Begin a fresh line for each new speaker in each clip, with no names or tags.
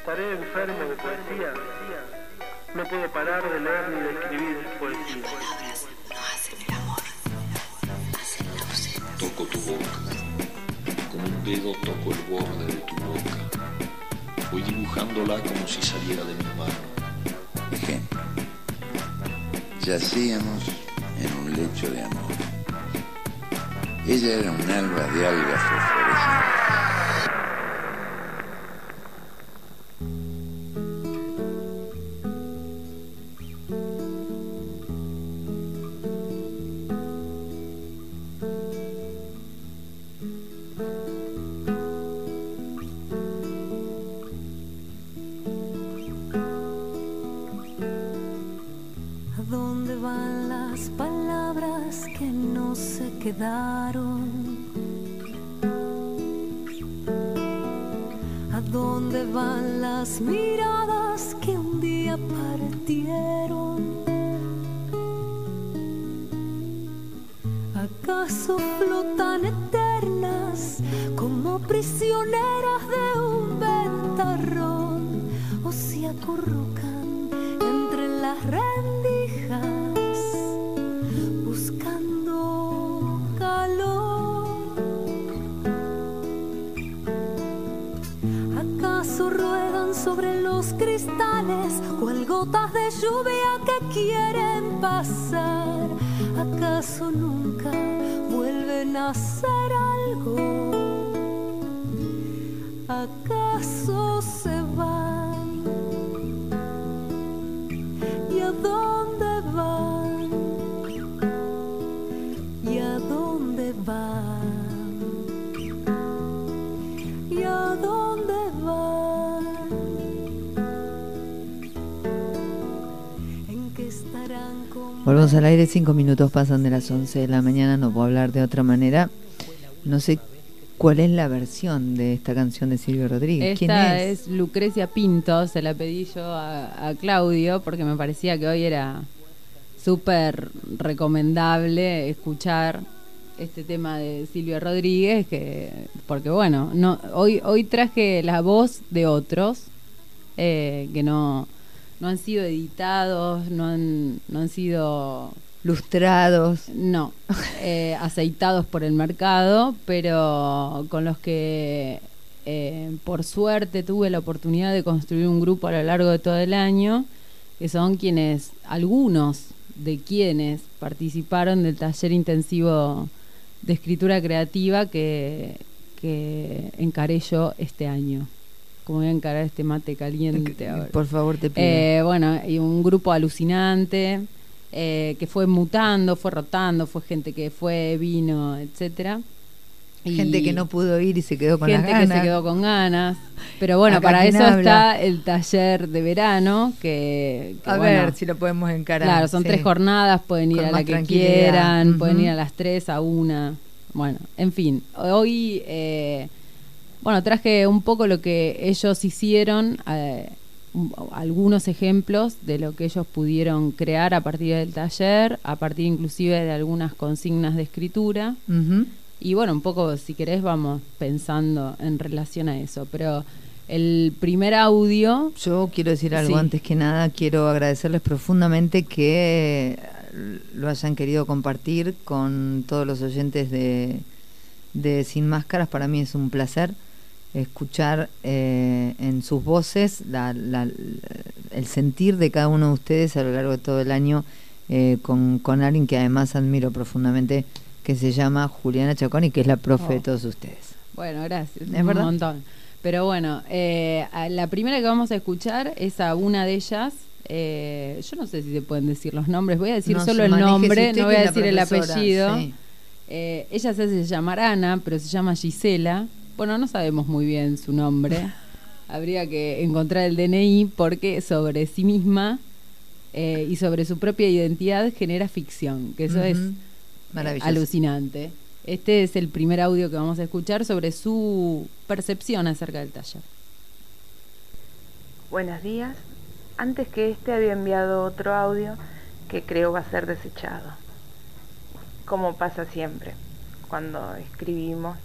Estaré enfermo de poesía. No puedo parar de leer ni de escribir poesía.
Toco tu boca. Con un dedo toco el borde de tu boca. Voy dibujándola como si saliera de mi mano.
Ejemplo. Yacíamos en un lecho de amor. Ella era un alba de algas fosforescentes.
Que no se quedaron? ¿A dónde van las miradas que un día partieron? ¿Acaso flotan eternas como prisioneras de un ventarrón? ¿O se acurrucan cual gotas de lluvia que quieren pasar? ¿Acaso nunca vuelven a ser algo? ¿Acaso se
Volvemos al aire, cinco minutos pasan de las 11 de la mañana, no puedo hablar de otra manera. No sé cuál es la versión de esta canción de Silvio Rodríguez. ¿Quién
Esta
es?
es? Lucrecia Pinto, se la pedí yo a, a Claudio porque me parecía que hoy era súper recomendable escuchar este tema de Silvio Rodríguez, que porque bueno, no hoy hoy traje la voz de otros eh, que no no han sido editados, no han no han sido
Lustrados.
no, eh, aceitados por el mercado, pero con los que eh, por suerte tuve la oportunidad de construir un grupo a lo largo de todo el año, que son quienes, algunos de quienes participaron del taller intensivo de escritura creativa que, que encaré yo este año. Como voy a encarar este mate caliente ahora.
Por favor, te pido.
Eh, bueno, y un grupo alucinante eh, que fue mutando, fue rotando, fue gente que fue, vino, etcétera. Y
gente que no pudo ir y se quedó con
gente
las
que
ganas.
se quedó con ganas. Pero bueno,
Acá
para eso
habla.
está el taller de verano, que, que
A
bueno,
ver si lo podemos encarar.
Claro, son
sí.
tres jornadas, pueden ir
Con
a la que quieran, pueden ir a las tres, a una. Bueno, en fin, hoy, eh, bueno, traje un poco lo que ellos hicieron, eh, un- algunos ejemplos de lo que ellos pudieron crear a partir del taller, a partir inclusive de algunas consignas de escritura.
Ujú.
Y bueno, un poco, si querés, vamos pensando en relación a eso. Pero el primer audio,
Yo quiero decir algo
Sí.
antes que nada, quiero agradecerles profundamente que lo hayan querido compartir con todos los oyentes de, de Sin Máscaras. Para mí es un placer escuchar eh, en sus voces la- la- el sentir de cada uno de ustedes a lo largo de todo el año eh, con, con alguien que además admiro profundamente, que se llama Juliana Chacón y que es la profe de
Oh.
todos ustedes.
bueno, gracias,
¿Es
un
verdad?
montón. Pero bueno, eh, la primera que vamos a escuchar es a una de ellas. eh, yo no sé si se pueden decir los nombres, voy a decir
No,
solo el nombre, no voy a decir el apellido.
sí.
Eh, ella se hace llamar Ana, pero se llama Gisela. Bueno, no sabemos muy bien su nombre. Habría que encontrar el DNI porque sobre sí misma eh, y sobre su propia identidad genera ficción, que eso es eh, alucinante. Este es el primer audio que vamos a escuchar sobre su percepción acerca del taller.
Buenos días. Antes que este había enviado otro audio que creo va a ser desechado. Como pasa siempre cuando escribimos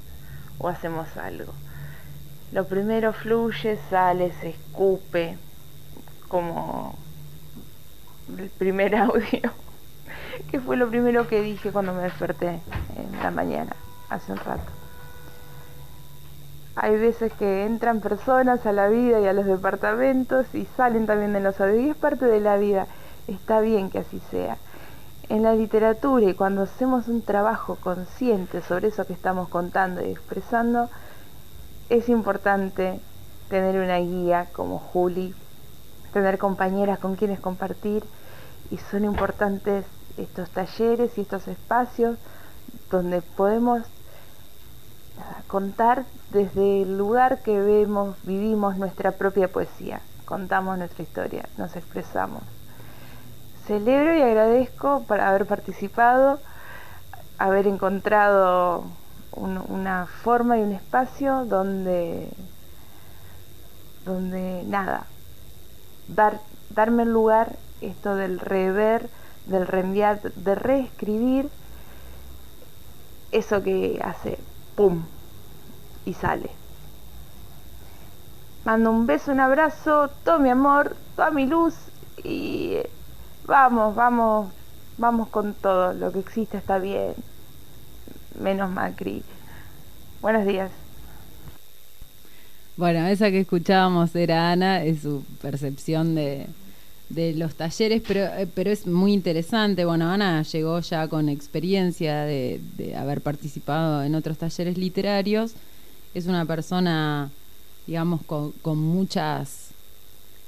o hacemos algo. Lo primero fluye, sale, se escupe, como el primer audio, que fue lo primero que dije cuando me desperté en la mañana, hace un rato. Hay veces que entran personas a la vida y a los departamentos y salen también de los audios y es parte de la vida. Está bien que así sea. En la literatura y cuando hacemos un trabajo consciente sobre eso que estamos contando y expresando, es importante tener una guía como Juli, tener compañeras con quienes compartir y son importantes estos talleres y estos espacios donde podemos contar desde el lugar que vemos, vivimos nuestra propia poesía, contamos nuestra historia, nos expresamos. Celebro y agradezco por haber participado, haber encontrado una forma y un espacio donde, donde nada, dar, darme el lugar, esto del rever, del reenviar, de reescribir eso que hace ¡pum! y sale. Mando un beso, un abrazo, todo mi amor, toda mi luz y vamos, vamos, vamos con todo. Lo que existe está bien. Menos Macri. Buenos días.
Bueno, esa que escuchábamos era Ana, es su percepción de, de los talleres, pero, eh, pero es muy interesante. Bueno, Ana llegó ya con experiencia de, haber participado en otros talleres literarios. Es una persona, digamos, con, con muchas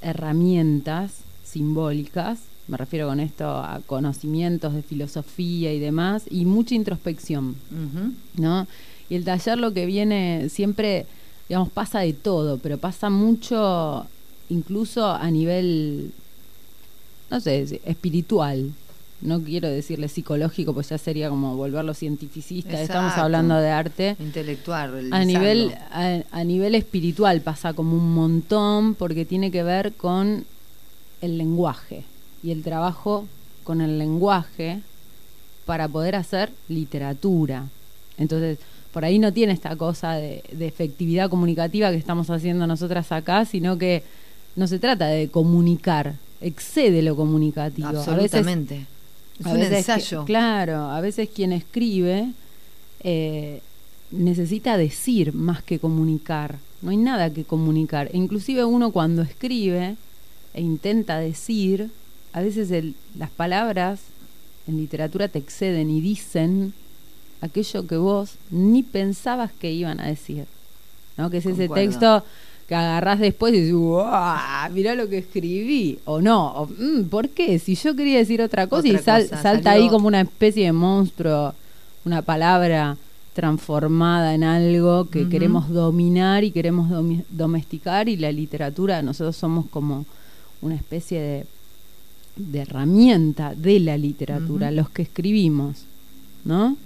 herramientas simbólicas. Me refiero con esto a conocimientos de filosofía y demás, y mucha introspección, ¿no? Y el taller lo que viene siempre, digamos, pasa de todo, pero pasa mucho incluso a nivel no sé, espiritual. No quiero decirle psicológico, pues ya sería como volverlo cientificista. Estamos hablando de arte.
Intelectual.
A nivel, a, nivel espiritual pasa como un montón porque tiene que ver con el lenguaje y el trabajo con el lenguaje para poder hacer literatura. Entonces, por ahí no tiene esta cosa de, de, efectividad comunicativa que estamos haciendo nosotras acá, sino que no se trata de comunicar, excede lo comunicativo.
Absolutamente.
es un ensayo. claro, a veces quien escribe eh, necesita decir más que comunicar. No hay nada que comunicar. E inclusive uno cuando escribe e intenta decir, a veces las palabras en literatura te exceden y dicen aquello que vos ni pensabas que iban a decir. ¿no? Que es ese texto que agarrás después y dices, ¡Wow! Mirá lo que escribí. O no, o, mm, ¿por qué? Si yo quería decir otra cosa y salta ahí como una especie de monstruo, una palabra transformada en algo que queremos dominar y queremos domesticar y la literatura, nosotros somos como una especie de, de herramienta de la literatura, los que escribimos, ¿no?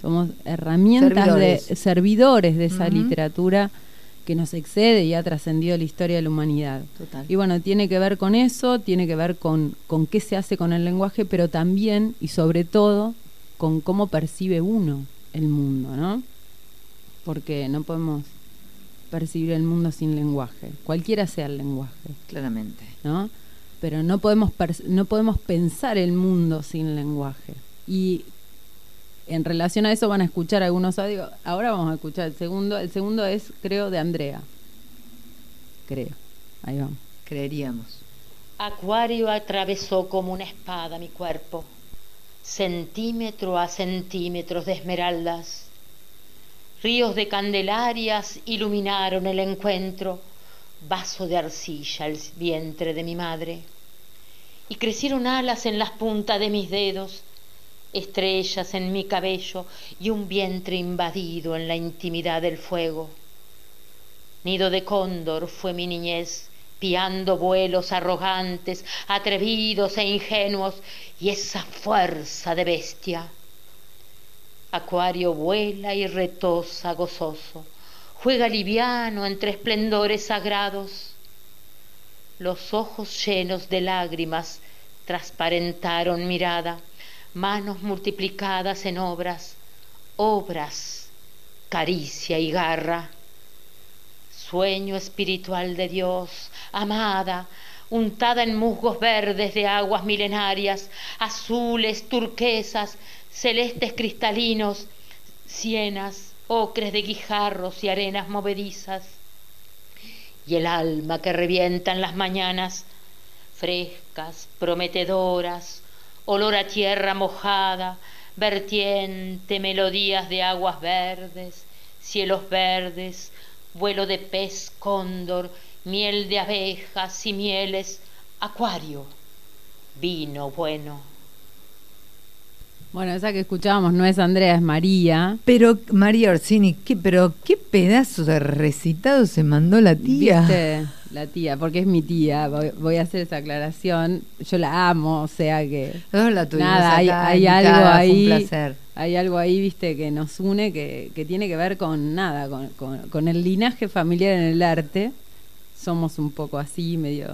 Somos herramientas de servidores de esa literatura que nos excede y ha trascendido la historia de la humanidad. Y bueno, tiene que ver con eso, tiene que ver con, con qué se hace con el lenguaje, pero también y sobre todo con cómo percibe uno el mundo, ¿no? Porque no podemos percibir el mundo sin lenguaje, cualquiera sea el lenguaje.
Claramente.
¿No? Pero no podemos, no podemos pensar el mundo sin lenguaje. Y en relación a eso van a escuchar algunos audios. Ahora vamos a escuchar el segundo. El segundo es, creo, de Andrea. Creo. Ahí vamos.
Creeríamos.
Acuario atravesó como una espada mi cuerpo, centímetro a centímetros de esmeraldas. Ríos de candelarias iluminaron el encuentro, vaso de arcilla el vientre de mi madre. Y crecieron alas en las puntas de mis dedos, estrellas en mi cabello y un vientre invadido en la intimidad del fuego. Nido de cóndor fue mi niñez, piando vuelos arrogantes, atrevidos e ingenuos, y esa fuerza de bestia. Acuario vuela y retosa gozoso, juega liviano entre esplendores sagrados. Los ojos llenos de lágrimas transparentaron mirada, manos multiplicadas en obras, obras, caricia y garra. sueño espiritual de Dios, amada, untada en musgos verdes de aguas milenarias, azules, turquesas, celestes cristalinos, sienas, ocres de guijarros y arenas movedizas. Y el alma que revienta en las mañanas, frescas, prometedoras, olor a tierra mojada, vertiente, melodías de aguas verdes, cielos verdes, vuelo de pez cóndor, miel de abejas y mieles, acuario, vino bueno.
Bueno, esa que escuchábamos no es Andrea, es María.
Pero María Orsini, ¿qué, pero qué pedazo de recitado se mandó la tía.
¿Viste? La tía, porque es mi tía, voy, voy a hacer esa aclaración. Yo la amo, o sea que.
Todos la tuvimos
Nada, hay, algo ahí.
un placer.
Hay algo ahí, viste, que nos une, que, que tiene que ver con nada, con, con- con el linaje familiar en el arte. Somos un poco así, medio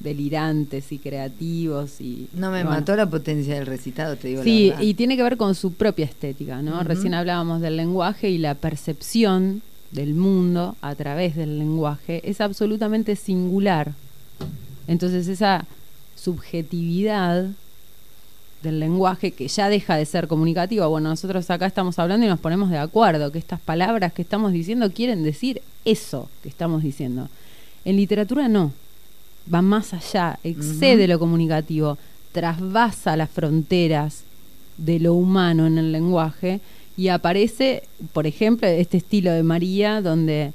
delirantes y creativos y
No me
bueno.
mató la potencia del recitado, te digo
Sí,
la verdad.
y tiene que ver con su propia estética, ¿no? Recién hablábamos del lenguaje y la percepción del mundo a través del lenguaje es absolutamente singular. Entonces esa subjetividad del lenguaje que ya deja de ser comunicativa, bueno, nosotros acá estamos hablando y nos ponemos de acuerdo que estas palabras que estamos diciendo quieren decir eso que estamos diciendo. En literatura no, va más allá, excede lo comunicativo, trasvasa las fronteras de lo humano en el lenguaje y aparece, por ejemplo, este estilo de María, donde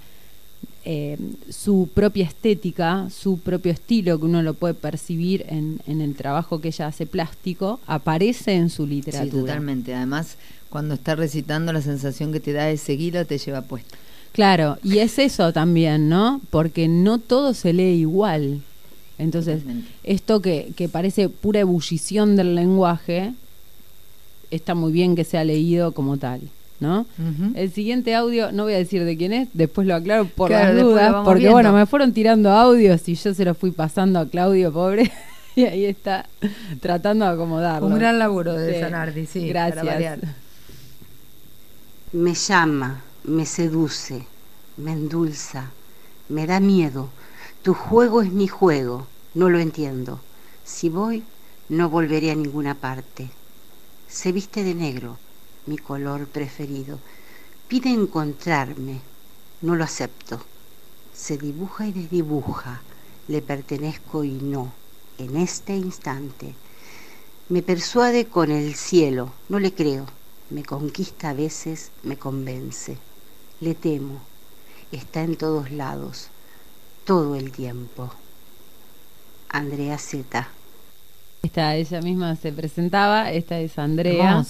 eh, su propia estética, su propio estilo, que uno lo puede percibir en, en el trabajo que ella hace plástico, aparece en su
Sí,
literatura.
totalmente. Además, cuando está recitando, la sensación que te da ese hilo te lleva puesto.
Claro, y es eso también, ¿no? Porque no todo se lee igual. Entonces,
Totalmente.
esto que, que parece pura ebullición del lenguaje, está muy bien que sea leído como tal, ¿no? El siguiente audio, no voy a decir de quién es, después lo aclaro por
Claro,
las dudas, porque
viendo.
bueno, me fueron tirando audios y yo se los fui pasando a Claudio, pobre, y ahí está tratando de acomodarlo.
Un gran laburo de
Sí.
Zanardi, sí.
Gracias.
para.
Me llama, me seduce, me endulza, me da miedo. Tu juego es mi juego, no lo entiendo. Si voy, no volveré a ninguna parte. Se viste de negro, mi color preferido. Pide encontrarme, no lo acepto. Se dibuja y desdibuja, le pertenezco y no, en este instante. Me persuade con el cielo, no le creo. Me conquista a veces, me convence. Le temo. Está en todos lados, todo el tiempo. Andrea Z.
Esta, ella misma se presentaba, esta es Andrea.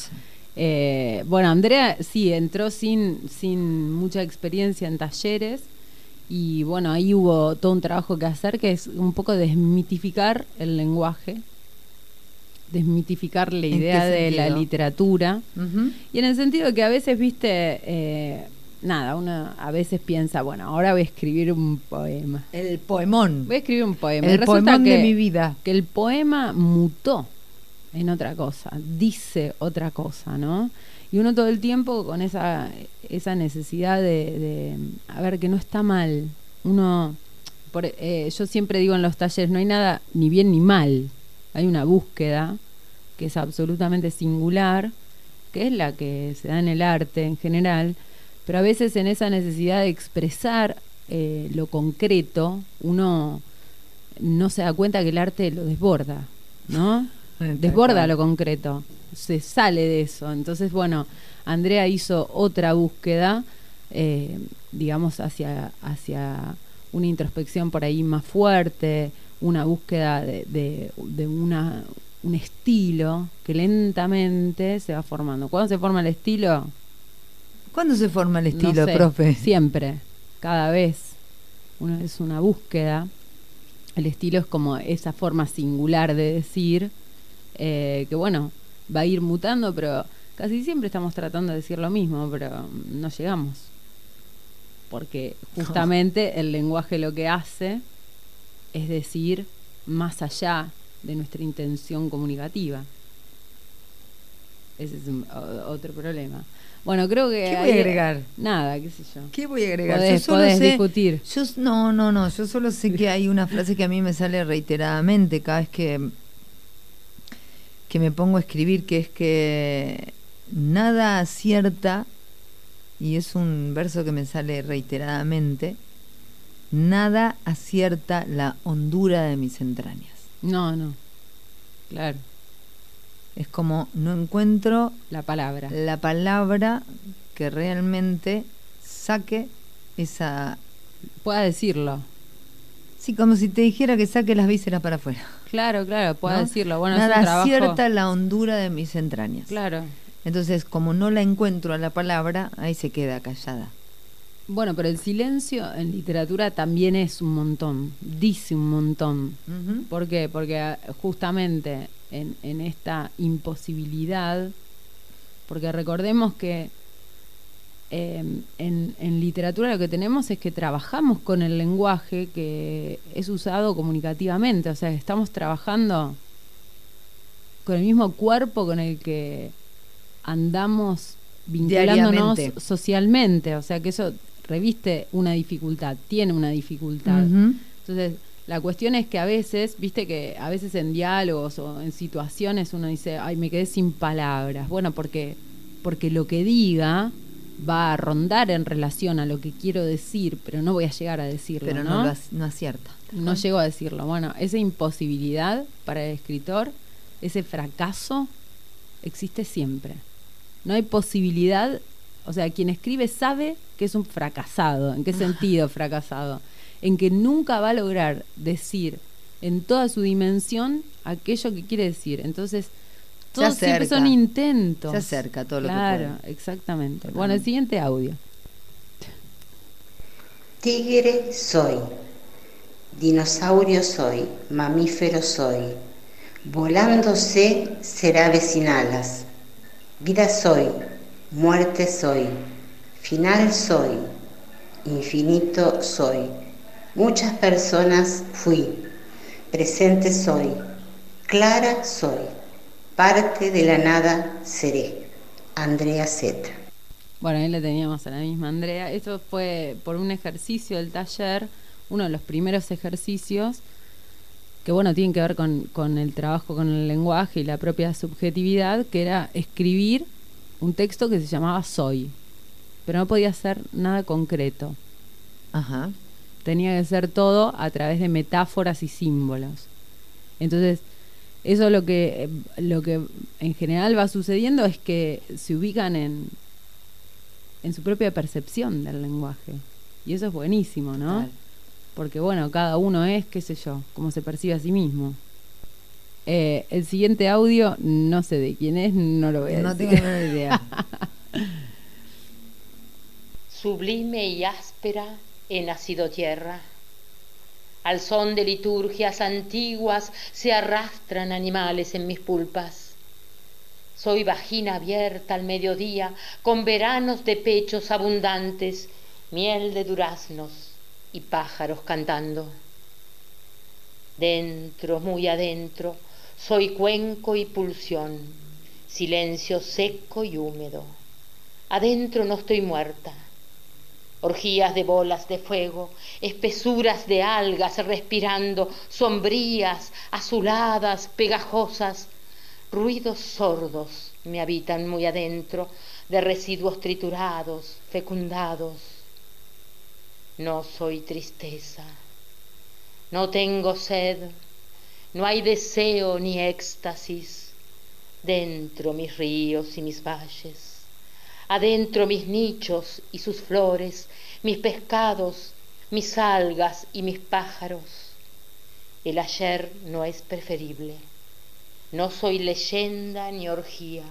Eh, bueno, Andrea sí entró sin, sin mucha experiencia en talleres y bueno, ahí hubo todo un trabajo que hacer que es un poco desmitificar el lenguaje, desmitificar la
¿En
idea de la literatura y en el sentido de que a veces, viste, eh, nada, uno a veces piensa, bueno, ahora voy a escribir un poema.
El poemón.
Voy a escribir un poema.
El poemón de mi vida.
que el poema mutó en otra cosa, dice otra cosa, ¿no? Y uno todo el tiempo con esa, esa necesidad de, de, a ver, que no está mal. Uno, por- eh, yo siempre digo en los talleres, no hay nada ni bien ni mal. Hay una búsqueda que es absolutamente singular, que es la que se da en el arte en general, pero a veces en esa necesidad de expresar eh, lo concreto, uno no se da cuenta que el arte lo desborda, ¿no? Desborda lo concreto, se sale de eso. Entonces, bueno, Andrea hizo otra búsqueda, eh, digamos, hacia, hacia una introspección por ahí más fuerte, una búsqueda de, de, de una, un estilo que lentamente se va formando. ¿Cuándo se forma el estilo?
¿Cuándo se forma el
No
estilo,
sé,
profe?
Siempre, cada vez. Uno es una búsqueda. El estilo es como esa forma singular de decir, eh, que bueno, va a ir mutando, pero casi siempre estamos tratando de decir lo mismo, pero no llegamos. Porque justamente el lenguaje lo que hace es decir más allá de nuestra intención comunicativa. Ese es un- otro problema. Bueno, creo que.
¿Qué voy a agregar?
Nada, qué sé yo.
¿Qué voy a agregar?
Podés-
yo solo
podés
sé,
discutir.
Yo, no, no, no. Yo solo sé que hay una frase que a mí me sale reiteradamente cada vez que, que me pongo a escribir, que es que nada acierta, y es un verso que me sale reiteradamente, nada acierta la hondura de mis entrañas.
No, no. Claro,
Es como no encuentro
la palabra.
la palabra que realmente saque esa...
Pueda decirlo.
Sí, como si te dijera que saque las vísceras para afuera.
Claro, claro, pueda
¿no?
decirlo. Bueno,
Nada
es un trabajo.
acierta la hondura de mis entrañas.
Claro.
Entonces, como no la encuentro a la palabra, ahí se queda callada.
Bueno, pero el silencio en literatura también es un montón, dice un montón. ¿Por qué? Porque ah, justamente en, en esta imposibilidad, porque recordemos que eh, en, en literatura lo que tenemos es que trabajamos con el lenguaje que es usado comunicativamente, o sea, estamos trabajando con el mismo cuerpo con el que andamos vinculándonos socialmente, o sea que eso reviste una dificultad, tiene una dificultad. Entonces, la cuestión es que a veces, viste que a veces en diálogos o en situaciones uno dice, ay, me quedé sin palabras. Bueno, porque, porque lo que diga va a rondar en relación a lo que quiero decir, pero no voy a llegar a decirlo.
Pero no,
¿no?
no acierta.
No llego a decirlo. Bueno, esa imposibilidad para el escritor, ese fracaso, existe siempre. No hay posibilidad, o sea, quien escribe sabe que es un fracasado. ¿En qué sentido fracasado? En que nunca va a lograr decir en toda su dimensión aquello que quiere decir. Entonces, todos siempre son intentos.
Se acerca todo lo que
Claro, exactamente. Bueno, el siguiente audio.
Tigre soy, dinosaurio soy, mamífero soy, volándose será vecinalas. Vida soy, muerte soy, final soy, infinito soy. Muchas personas fui, presente soy, clara soy, parte de la nada seré. Andrea Z.
Bueno, ahí le teníamos a la misma Andrea. Esto fue por un ejercicio del taller, uno de los primeros ejercicios que, bueno, tienen que ver con, con el trabajo con el lenguaje y la propia subjetividad, que era escribir un texto que se llamaba Soy, pero no podía ser nada concreto.
Ajá.
Tenía que ser todo a través de metáforas y símbolos. Entonces, eso lo que, lo que en general va sucediendo es que se ubican en, en su propia percepción del lenguaje. Y eso es buenísimo, ¿no? Porque bueno, cada uno es, qué sé yo, cómo se percibe a sí mismo. Eh, el siguiente audio, no sé de quién es, no lo voy a
No
decir.
tengo menor idea.
Sublime y áspera he nacido tierra. Al son de liturgias antiguas se arrastran animales en mis pulpas. Soy vagina abierta al mediodía, con veranos de pechos abundantes, miel de duraznos y pájaros cantando. Dentro, muy adentro, soy cuenco y pulsión, silencio seco y húmedo. Adentro no estoy muerta. Orgías de bolas de fuego, espesuras de algas respirando, sombrías, azuladas, pegajosas, ruidos sordos me habitan muy adentro, de residuos triturados, fecundados. No soy tristeza, no tengo sed, no hay deseo ni éxtasis dentro mis ríos y mis valles adentro mis nichos y sus flores, mis pescados, mis algas y mis pájaros. El ayer no es preferible. No soy leyenda ni orgía,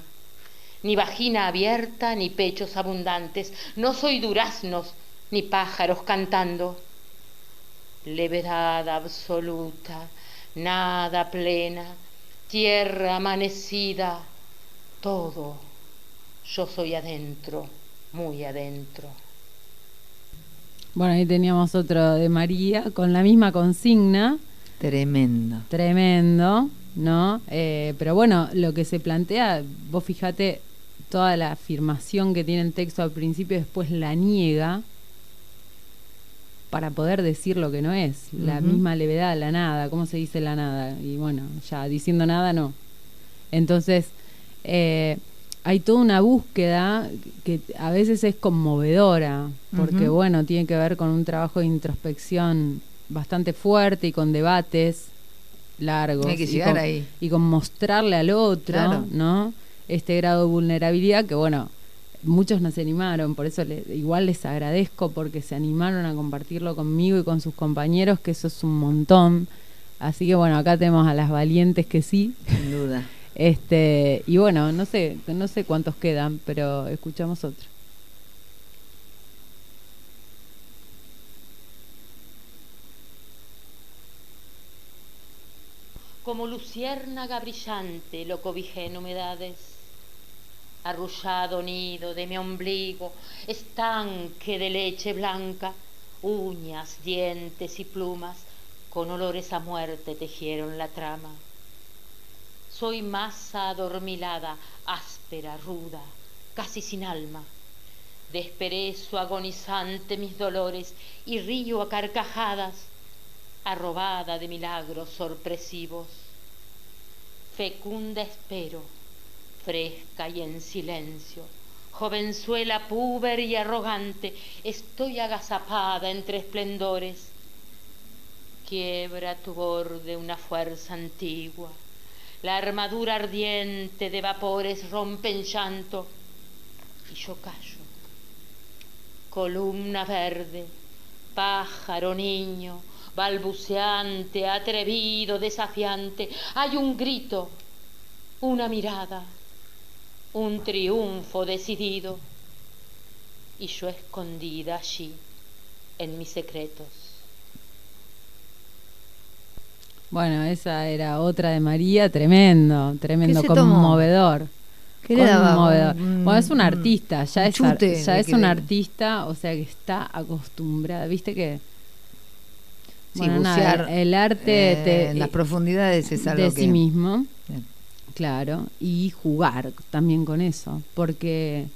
ni vagina abierta ni pechos abundantes. No soy duraznos ni pájaros cantando. Levedad absoluta, nada plena, tierra amanecida, todo yo soy adentro, muy adentro.
Bueno, ahí teníamos otro de María con la misma consigna.
Tremendo.
Tremendo, ¿no? Eh, pero bueno, lo que se plantea, vos fíjate toda la afirmación que tiene el texto al principio después la niega para poder decir lo que no es, la misma levedad, la nada, ¿cómo se dice la nada? Y bueno, ya diciendo nada no. Entonces, eh, hay toda una búsqueda que a veces es conmovedora, porque bueno, tiene que ver con un trabajo de introspección bastante fuerte y con debates largos.
Hay que
y,
llegar
con,
ahí.
y con mostrarle al otro,
Claro.
¿no? Este grado de vulnerabilidad que bueno, muchos no se animaron, por eso le- igual les agradezco porque se animaron a compartirlo conmigo y con sus compañeros, que eso es un montón. Así que bueno, acá tenemos a las valientes que sí.
Sin duda.
Este, y bueno, no sé, no sé cuántos quedan, pero escuchamos otro.
Como luciérnaga brillante lo cobijé en humedades. Arrullado nido de mi ombligo, estanque de leche blanca, uñas, dientes y plumas, con olores a muerte tejieron la trama. Soy masa adormilada, áspera, ruda, casi sin alma. Desperezo agonizante mis dolores y río a carcajadas, arrobada de milagros sorpresivos. Fecunda espero, fresca y en silencio, jovenzuela púber y arrogante, estoy agazapada entre esplendores. Quiebra tu borde una fuerza antigua, la armadura ardiente de vapores rompe en llanto y yo callo. Columna verde, pájaro niño, balbuceante, atrevido, desafiante, hay un grito, una mirada, un triunfo decidido y yo escondida allí en mis secretos.
Bueno, esa era otra de María, tremendo, tremendo, conmovedor.
¿Qué le daba?
Conmovedor.
Un-
bueno, es un
un-
artista, ya es, ar- ya es
que
un
le-
artista, o sea que está acostumbrada, viste que
Sí,
bueno, nada,
bucear,
el arte
eh,
te-
en las profundidades es algo
de
que
sí mismo,
Bien.
claro, y jugar también con eso, porque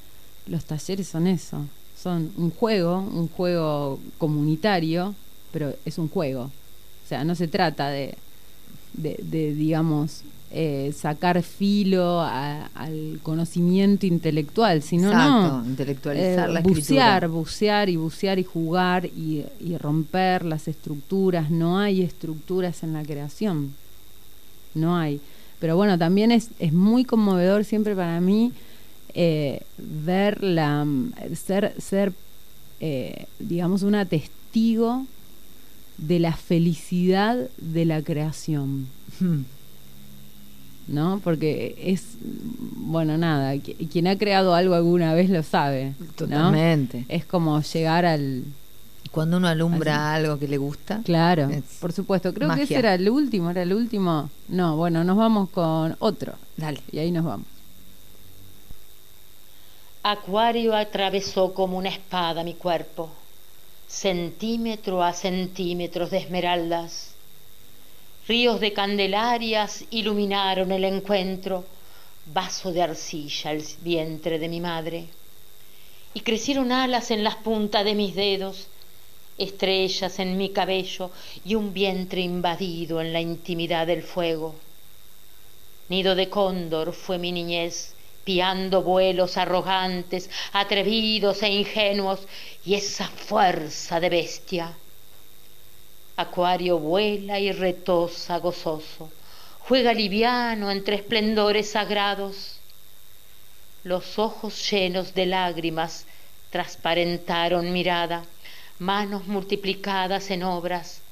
los talleres son eso, son un juego, un juego comunitario, pero es un juego, sea, no se trata de, de, de, digamos, eh, sacar filo a- al conocimiento intelectual, sino
Exacto,
no
intelectualizar
eh,
la
bucear,
escritura.
bucear y bucear y jugar y, y romper las estructuras. No hay estructuras en la creación. No hay. Pero bueno, también es, es muy conmovedor siempre para mí eh, ver la ser, ser digamos, una testigo de la felicidad de la creación.
Hmm.
¿no? Porque es, bueno, nada, qui- quien ha creado algo alguna vez lo sabe. ¿no?
Totalmente.
Es como llegar al...
Cuando uno alumbra algo que le gusta.
Claro, por supuesto. Creo que ese era el último, era el último. No, bueno, nos vamos con otro.
Dale.
Y ahí nos vamos.
Acuario atravesó como una espada mi cuerpo, centímetro a centímetros de esmeraldas. Ríos de candelarias iluminaron el encuentro, vaso de arcilla el vientre de mi madre. Y crecieron alas en las puntas de mis dedos, estrellas en mi cabello y un vientre invadido en la intimidad del fuego. Nido de cóndor fue mi niñez, piando vuelos arrogantes, atrevidos e ingenuos, y esa fuerza de bestia. Acuario vuela y retosa gozoso, juega liviano entre esplendores sagrados. Los ojos llenos de lágrimas transparentaron mirada, manos multiplicadas en obras,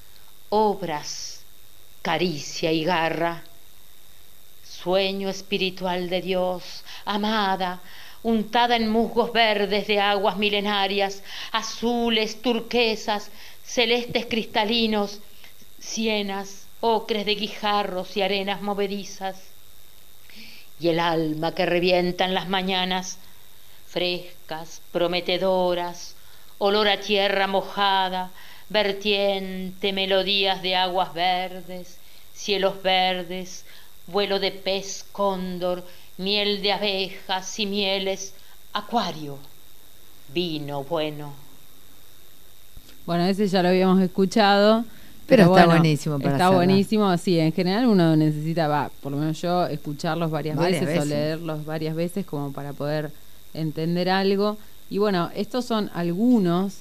obras, caricia y garra sueño espiritual de Dios, amada, untada en musgos verdes de aguas milenarias, azules, turquesas, celestes cristalinos, sienas, ocres de guijarros y arenas movedizas. Y el alma que revienta en las mañanas, frescas, prometedoras, olor a tierra mojada, vertiente, melodías de aguas verdes, cielos verdes, vuelo de pez cóndor miel de abejas y mieles, acuario, vino bueno.
Bueno, ese ya lo habíamos escuchado.
Pero, está
bueno,
buenísimo para
Está
hacerla.
buenísimo, sí. En general uno necesita, va, por lo menos yo, escucharlos varias,
Varias
veces, o leerlos varias veces como para poder entender algo. Y bueno, estos son algunos,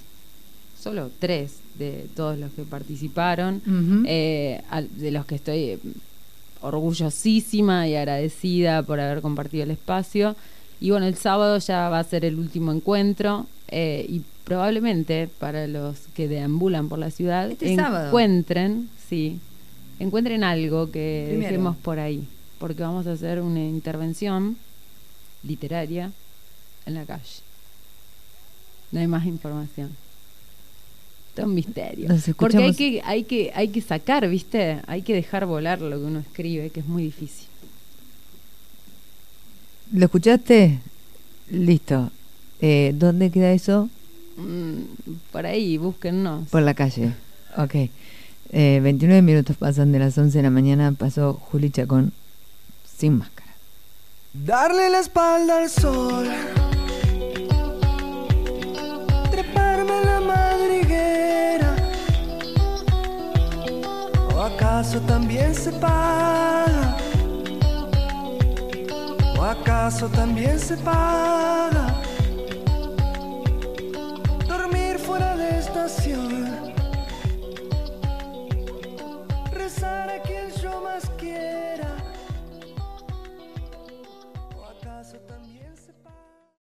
solo tres de todos los que participaron, eh, al- de los que estoy orgullosísima y agradecida por haber compartido el espacio. Y bueno, el sábado ya va a ser el último encuentro eh, y probablemente para los que deambulan por la ciudad
Este sábado.
encuentren, sí, encuentren algo que
Primero.
dejemos por ahí, porque vamos a hacer una intervención literaria en la calle. No hay más información. Todo un misterio. Porque hay que, hay que, hay que sacar, ¿viste? Hay que dejar volar lo que uno escribe, que es muy difícil.
¿Lo escuchaste? Listo. Eh, ¿Dónde queda eso?
Mm, por ahí, búsquennos.
Por la calle. Ok. Eh, 29 minutos pasan de las 11 de la mañana. Pasó Juli Chacón sin máscara.
Darle la espalda al sol. Acaso también se paga? ¿O acaso también se paga? Dormir fuera de estación.